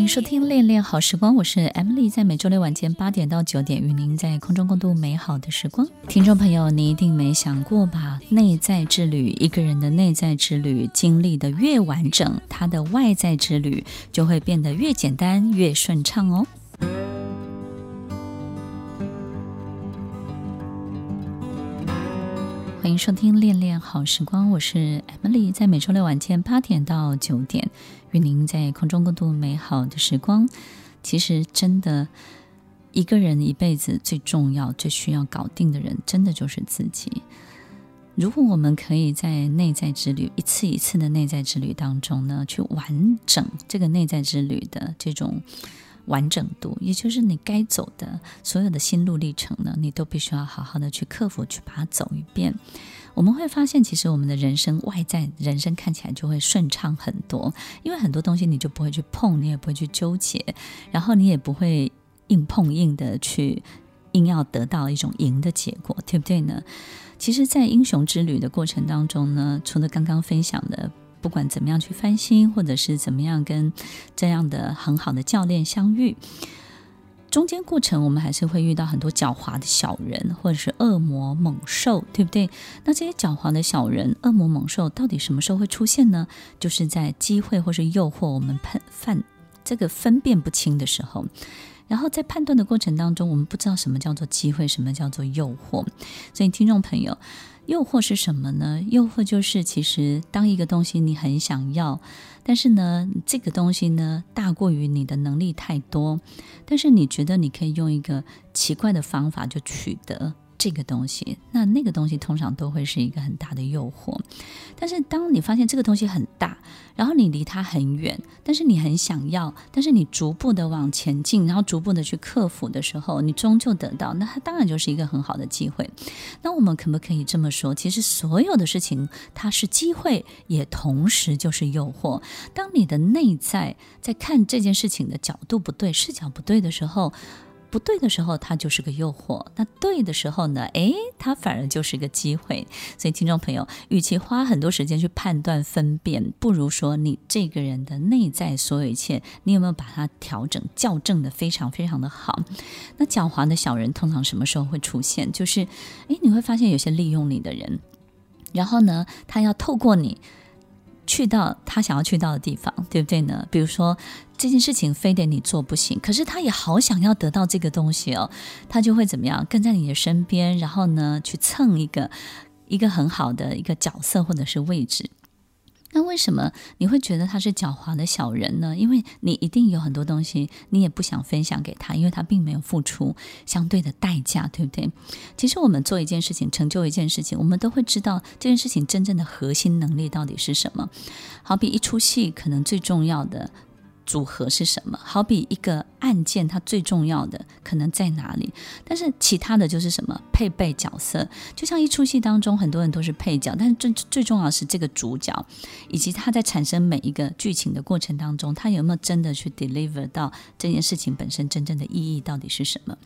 欢迎收听《恋恋好时光》，我是 Emily，在每周六晚间八点到九点，与您在空中共度美好的时光。听众朋友，你一定没想过吧？内在之旅，一个人的内在之旅经历的越完整，他的外在之旅就会变得越简单、越顺畅哦。欢迎收听《恋恋好时光》，我是 Emily，在每周六晚间八点到九点，与您在空中共度美好的时光。其实，真的，一个人一辈子最重要、最需要搞定的人，真的就是自己。如果我们可以在内在之旅一次一次的内在之旅当中呢，去完整这个内在之旅的这种。完整度，也就是你该走的所有的心路历程呢，你都必须要好好的去克服，去把它走一遍。我们会发现，其实我们的人生外在人生看起来就会顺畅很多，因为很多东西你就不会去碰，你也不会去纠结，然后你也不会硬碰硬的去硬要得到一种赢的结果，对不对呢？其实，在英雄之旅的过程当中呢，除了刚刚分享的。不管怎么样去翻新，或者是怎么样跟这样的很好的教练相遇，中间过程我们还是会遇到很多狡猾的小人，或者是恶魔猛兽，对不对？那这些狡猾的小人、恶魔猛兽到底什么时候会出现呢？就是在机会或是诱惑我们判犯这个分辨不清的时候，然后在判断的过程当中，我们不知道什么叫做机会，什么叫做诱惑，所以听众朋友。诱惑是什么呢？诱惑就是，其实当一个东西你很想要，但是呢，这个东西呢大过于你的能力太多，但是你觉得你可以用一个奇怪的方法就取得。这个东西，那那个东西通常都会是一个很大的诱惑。但是当你发现这个东西很大，然后你离它很远，但是你很想要，但是你逐步的往前进，然后逐步的去克服的时候，你终究得到，那它当然就是一个很好的机会。那我们可不可以这么说？其实所有的事情，它是机会，也同时就是诱惑。当你的内在在看这件事情的角度不对，视角不对的时候。不对的时候，它就是个诱惑；那对的时候呢？诶，它反而就是个机会。所以，听众朋友，与其花很多时间去判断分辨，不如说你这个人的内在所有一切，你有没有把它调整校正得非常非常的好？那狡猾的小人通常什么时候会出现？就是，诶，你会发现有些利用你的人，然后呢，他要透过你。去到他想要去到的地方，对不对呢？比如说这件事情非得你做不行，可是他也好想要得到这个东西哦，他就会怎么样跟在你的身边，然后呢去蹭一个一个很好的一个角色或者是位置。那为什么你会觉得他是狡猾的小人呢？因为你一定有很多东西，你也不想分享给他，因为他并没有付出相对的代价，对不对？其实我们做一件事情，成就一件事情，我们都会知道这件事情真正的核心能力到底是什么。好比一出戏，可能最重要的。组合是什么？好比一个案件，它最重要的可能在哪里？但是其他的就是什么？配备角色，就像一出戏当中，很多人都是配角，但是最最重要的是这个主角，以及他在产生每一个剧情的过程当中，他有没有真的去 deliver 到这件事情本身真正的意义到底是什么？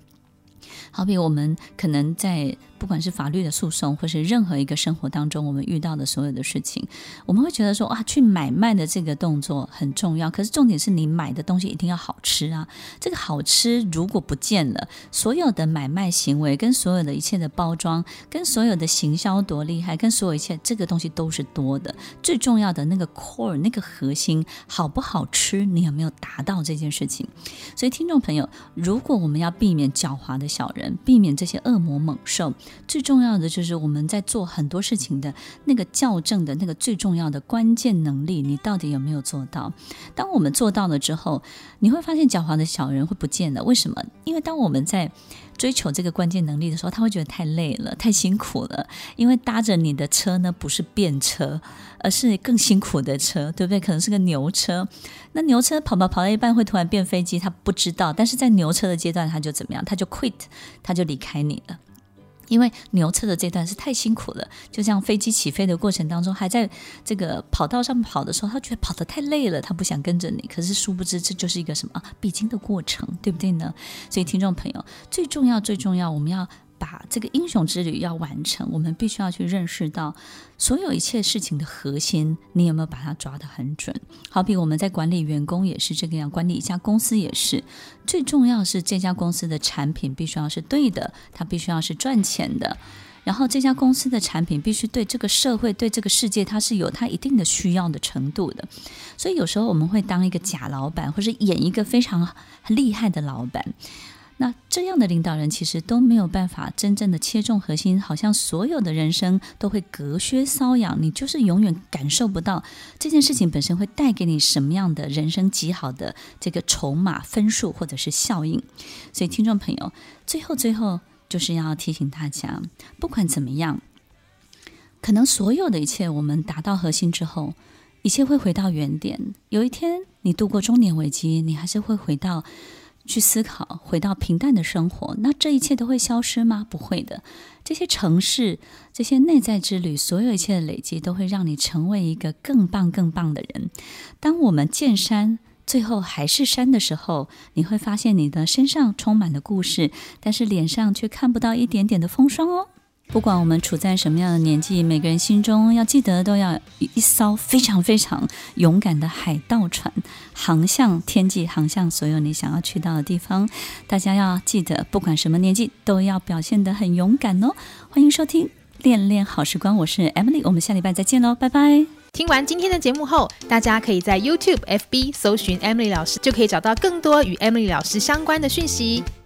好比我们可能在。不管是法律的诉讼，或是任何一个生活当中我们遇到的所有的事情，我们会觉得说啊，去买卖的这个动作很重要。可是重点是你买的东西一定要好吃啊！这个好吃如果不见了，所有的买卖行为跟所有的一切的包装，跟所有的行销多厉害，跟所有一切这个东西都是多的。最重要的那个 core 那个核心好不好吃，你有没有达到这件事情？所以听众朋友，如果我们要避免狡猾的小人，避免这些恶魔猛兽。最重要的就是我们在做很多事情的那个校正的那个最重要的关键能力，你到底有没有做到？当我们做到了之后，你会发现狡猾的小人会不见了。为什么？因为当我们在追求这个关键能力的时候，他会觉得太累了，太辛苦了。因为搭着你的车呢，不是便车，而是更辛苦的车，对不对？可能是个牛车。那牛车跑跑跑到一半会突然变飞机，他不知道。但是在牛车的阶段，他就怎么样？他就 quit，他就离开你了。因为牛车的这段是太辛苦了，就像飞机起飞的过程当中，还在这个跑道上跑的时候，他觉得跑得太累了，他不想跟着你。可是殊不知，这就是一个什么必经的过程，对不对呢？所以听众朋友，最重要最重要，我们要。把这个英雄之旅要完成，我们必须要去认识到所有一切事情的核心，你有没有把它抓得很准？好比我们在管理员工也是这个样，管理一家公司也是，最重要是这家公司的产品必须要是对的，它必须要是赚钱的。然后这家公司的产品必须对这个社会、对这个世界，它是有它一定的需要的程度的。所以有时候我们会当一个假老板，或者演一个非常厉害的老板。那这样的领导人其实都没有办法真正的切中核心，好像所有的人生都会隔靴搔痒，你就是永远感受不到这件事情本身会带给你什么样的人生极好的这个筹码分数或者是效应。所以听众朋友，最后最后。就是要提醒大家，不管怎么样，可能所有的一切，我们达到核心之后，一切会回到原点。有一天，你度过中年危机，你还是会回到去思考，回到平淡的生活。那这一切都会消失吗？不会的。这些城市，这些内在之旅，所有一切的累积，都会让你成为一个更棒、更棒的人。当我们见山。最后还是山的时候，你会发现你的身上充满了故事，但是脸上却看不到一点点的风霜哦。不管我们处在什么样的年纪，每个人心中要记得都要一艘非常非常勇敢的海盗船，航向天际，航向所有你想要去到的地方。大家要记得，不管什么年纪，都要表现得很勇敢哦。欢迎收听恋恋好时光，我是 Emily，我们下礼拜再见喽，拜拜。听完今天的节目后，大家可以在 YouTube、FB 搜寻 Emily 老师，就可以找到更多与 Emily 老师相关的讯息。